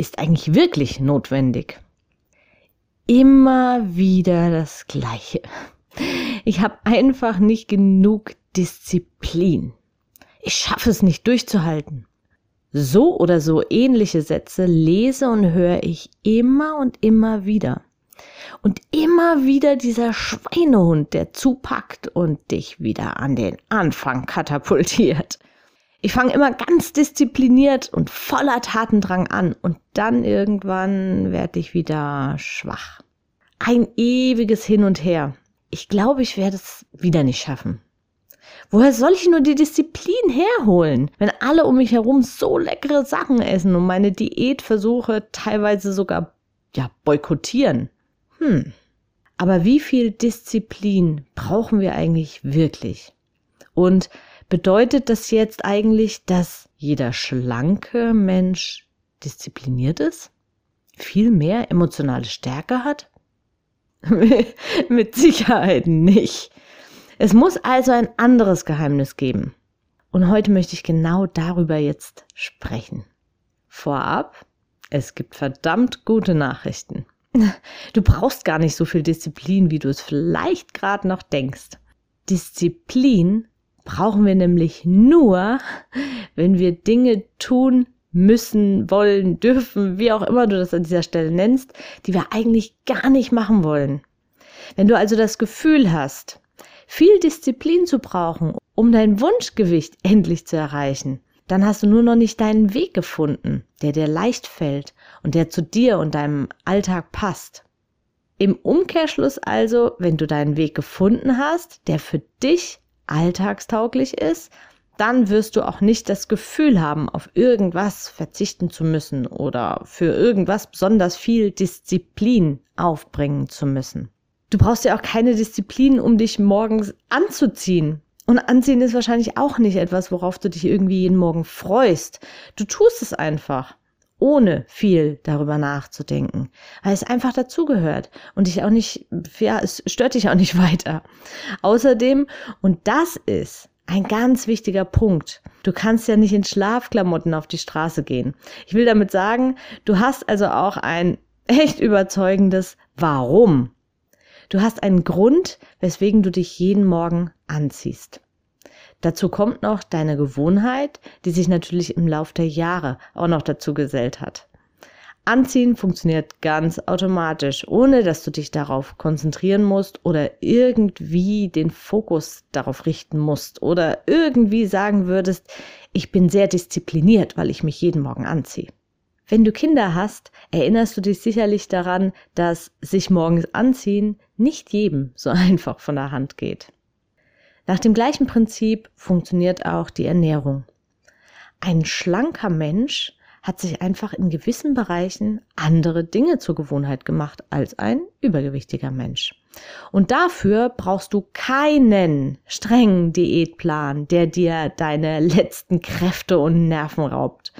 ist eigentlich wirklich notwendig? Immer wieder das Gleiche. Ich habe einfach nicht genug Disziplin. Ich schaffe es nicht durchzuhalten. So oder so ähnliche Sätze lese und höre ich immer und immer wieder. Und immer wieder dieser Schweinehund, der zupackt und dich wieder an den Anfang katapultiert. Ich fange immer ganz diszipliniert und voller Tatendrang an und dann irgendwann werde ich wieder schwach. Ein ewiges Hin und Her. Ich glaube, ich werde es wieder nicht schaffen. Woher soll ich nur die Disziplin herholen, wenn alle um mich herum so leckere Sachen essen und meine Diätversuche teilweise sogar ja boykottieren? Hm. Aber wie viel Disziplin brauchen wir eigentlich wirklich? Und Bedeutet das jetzt eigentlich, dass jeder schlanke Mensch diszipliniert ist? Viel mehr emotionale Stärke hat? Mit Sicherheit nicht. Es muss also ein anderes Geheimnis geben. Und heute möchte ich genau darüber jetzt sprechen. Vorab, es gibt verdammt gute Nachrichten. Du brauchst gar nicht so viel Disziplin, wie du es vielleicht gerade noch denkst. Disziplin brauchen wir nämlich nur, wenn wir Dinge tun müssen, wollen, dürfen, wie auch immer du das an dieser Stelle nennst, die wir eigentlich gar nicht machen wollen. Wenn du also das Gefühl hast, viel Disziplin zu brauchen, um dein Wunschgewicht endlich zu erreichen, dann hast du nur noch nicht deinen Weg gefunden, der dir leicht fällt und der zu dir und deinem Alltag passt. Im Umkehrschluss also, wenn du deinen Weg gefunden hast, der für dich alltagstauglich ist, dann wirst du auch nicht das Gefühl haben, auf irgendwas verzichten zu müssen oder für irgendwas besonders viel Disziplin aufbringen zu müssen. Du brauchst ja auch keine Disziplin, um dich morgens anzuziehen. Und anziehen ist wahrscheinlich auch nicht etwas, worauf du dich irgendwie jeden Morgen freust. Du tust es einfach, ohne viel darüber nachzudenken, weil es einfach dazugehört und dich auch nicht, ja, es stört dich auch nicht weiter. Außerdem, und das ist ein ganz wichtiger Punkt. Du kannst ja nicht in Schlafklamotten auf die Straße gehen. Ich will damit sagen, du hast also auch ein echt überzeugendes Warum. Du hast einen Grund, weswegen du dich jeden Morgen anziehst. Dazu kommt noch deine Gewohnheit, die sich natürlich im Lauf der Jahre auch noch dazu gesellt hat. Anziehen funktioniert ganz automatisch, ohne dass du dich darauf konzentrieren musst oder irgendwie den Fokus darauf richten musst oder irgendwie sagen würdest, ich bin sehr diszipliniert, weil ich mich jeden Morgen anziehe. Wenn du Kinder hast, erinnerst du dich sicherlich daran, dass sich morgens anziehen nicht jedem so einfach von der Hand geht. Nach dem gleichen Prinzip funktioniert auch die Ernährung. Ein schlanker Mensch hat sich einfach in gewissen Bereichen andere Dinge zur Gewohnheit gemacht als ein übergewichtiger Mensch. Und dafür brauchst du keinen strengen Diätplan, der dir deine letzten Kräfte und Nerven raubt.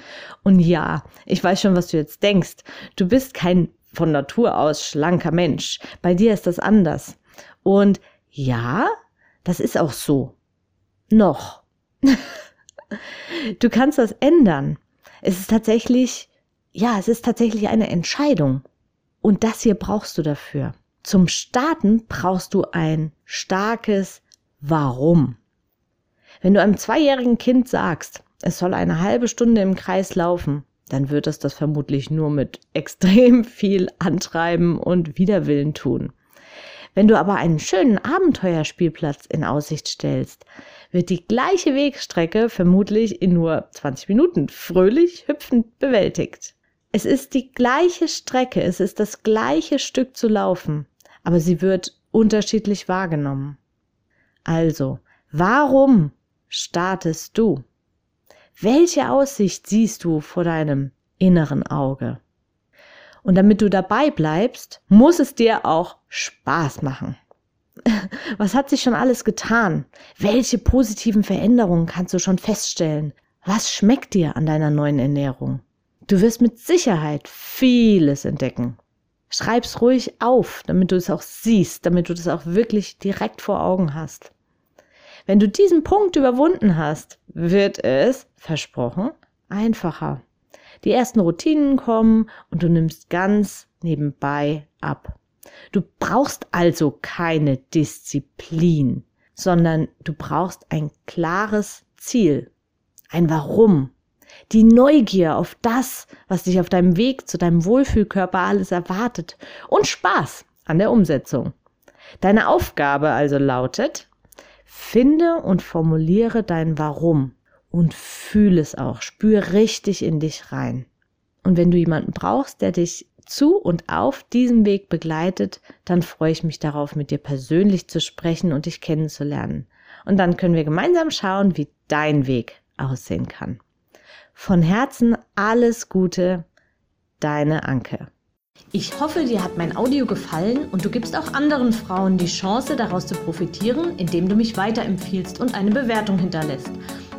Und ja, ich weiß schon, was du jetzt denkst. Du bist kein von Natur aus schlanker Mensch. Bei dir ist das anders. Und ja, das ist auch so. Noch. du kannst das ändern. Es ist tatsächlich, ja, es ist tatsächlich eine Entscheidung. Und das hier brauchst du dafür. Zum Starten brauchst du ein starkes Warum. Wenn du einem zweijährigen Kind sagst, es soll eine halbe Stunde im Kreis laufen, dann wird es das vermutlich nur mit extrem viel Antreiben und Widerwillen tun. Wenn du aber einen schönen Abenteuerspielplatz in Aussicht stellst, wird die gleiche Wegstrecke vermutlich in nur 20 Minuten fröhlich hüpfend bewältigt. Es ist die gleiche Strecke, es ist das gleiche Stück zu laufen, aber sie wird unterschiedlich wahrgenommen. Also, warum startest du? Welche Aussicht siehst du vor deinem inneren Auge. Und damit du dabei bleibst, muss es dir auch Spaß machen. Was hat sich schon alles getan? Welche positiven Veränderungen kannst du schon feststellen? Was schmeckt dir an deiner neuen Ernährung? Du wirst mit Sicherheit vieles entdecken. Schreib's ruhig auf, damit du es auch siehst, damit du das auch wirklich direkt vor Augen hast. Wenn du diesen Punkt überwunden hast, wird es, versprochen, einfacher. Die ersten Routinen kommen und du nimmst ganz nebenbei ab. Du brauchst also keine Disziplin, sondern du brauchst ein klares Ziel, ein Warum, die Neugier auf das, was dich auf deinem Weg zu deinem Wohlfühlkörper alles erwartet und Spaß an der Umsetzung. Deine Aufgabe also lautet, finde und formuliere dein Warum und fühle es auch, spür richtig in dich rein. Und wenn du jemanden brauchst, der dich zu und auf diesem Weg begleitet, dann freue ich mich darauf, mit dir persönlich zu sprechen und dich kennenzulernen. Und dann können wir gemeinsam schauen, wie dein Weg aussehen kann. Von Herzen alles Gute, deine Anke. Ich hoffe, dir hat mein Audio gefallen und du gibst auch anderen Frauen die Chance, daraus zu profitieren, indem du mich weiterempfiehlst und eine Bewertung hinterlässt.